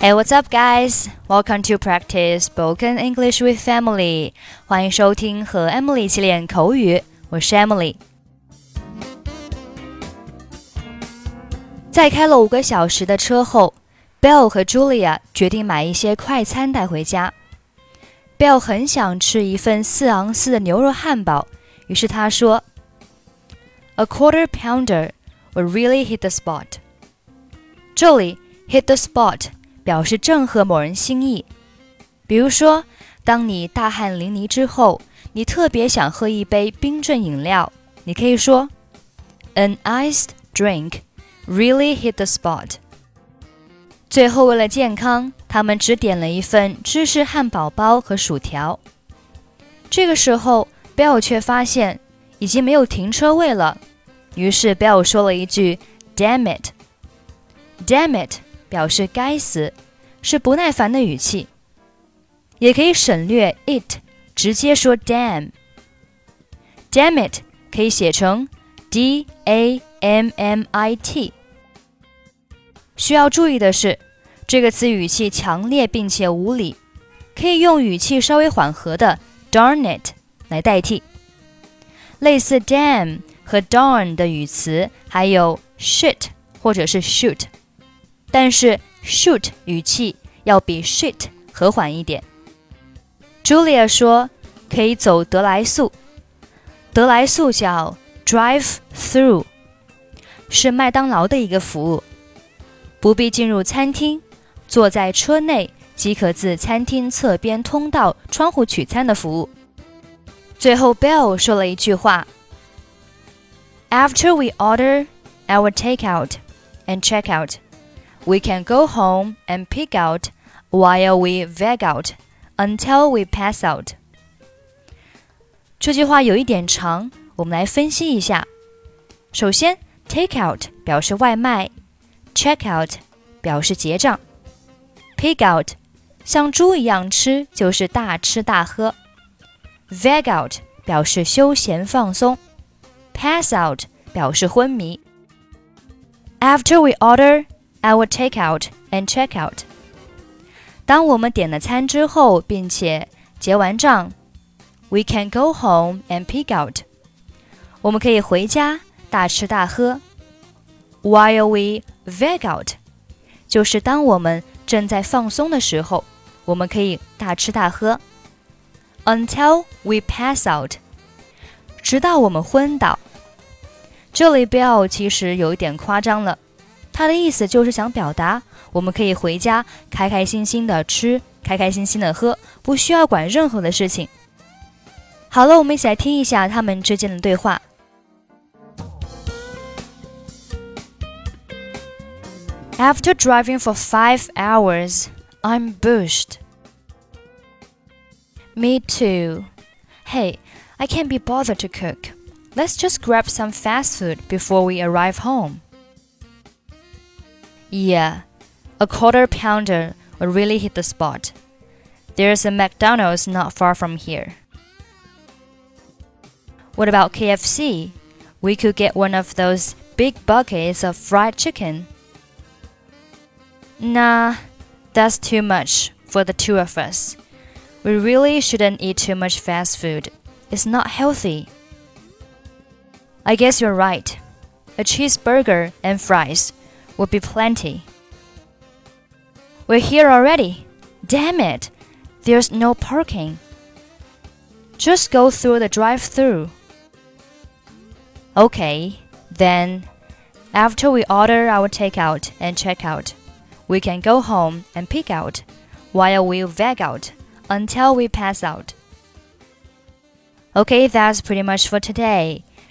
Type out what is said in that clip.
Hey, what's up, guys? Welcome to practice spoken English with Emily. 欢迎收听和 Emily 一起练口语，我是 Emily。在开了五个小时的车后，Bell 和 Julia 决定买一些快餐带回家。Bell 很想吃一份四盎司的牛肉汉堡，于是他说：“A quarter pounder would really hit the spot.” 这里 “hit the spot” 表示正合某人心意。比如说，当你大汗淋漓之后，你特别想喝一杯冰镇饮料，你可以说：“An iced drink really hit the spot.” 最后，为了健康，他们只点了一份芝士汉堡包和薯条。这个时候，Bill 却发现已经没有停车位了，于是 Bill 说了一句：“Damn it! Damn it!” 表示该死，是不耐烦的语气。也可以省略 it，直接说 damn。Damn it 可以写成 d a m m i t。需要注意的是，这个词语气强烈并且无理，可以用语气稍微缓和的 darn it 来代替。类似 damn 和 darn 的语词还有 shit 或者是 shoot，但是 shoot 语气要比 shit 和缓一点。Julia 说可以走得来速，得来速叫 drive through，是麦当劳的一个服务。不必进入餐厅，坐在车内即可自餐厅侧边通道窗户取餐的服务。最后，Bell 说了一句话：“After we order our takeout and check out, We can go home and pig out while we veg out until we pass out。这句话有一点长，我们来分析一下。首先，take out 表示外卖，check out 表示结账，pig out 像猪一样吃就是大吃大喝，veg out 表示休闲放松，pass out 表示昏迷。After we order. Our takeout and check out，当我们点了餐之后，并且结完账，we can go home and pig out，我们可以回家大吃大喝。While we veg out，就是当我们正在放松的时候，我们可以大吃大喝。Until we pass out，直到我们昏倒。这里 Bill 其实有一点夸张了，他的意思就是想表达，我们可以回家开开心心的吃，开开心心的喝，不需要管任何的事情。好了，我们一起来听一下他们之间的对话。After driving for five hours, I'm bushed. Me too. Hey, I can't be bothered to cook. Let's just grab some fast food before we arrive home. Yeah, a quarter pounder would really hit the spot. There's a McDonald's not far from here. What about KFC? We could get one of those big buckets of fried chicken. Nah, that's too much for the two of us. We really shouldn't eat too much fast food. It's not healthy. I guess you're right. A cheeseburger and fries would be plenty. We're here already. Damn it. There's no parking. Just go through the drive through. Okay, then after we order our takeout and check out, we can go home and pig out while we veg out until we pass out. Okay, that's pretty much for today.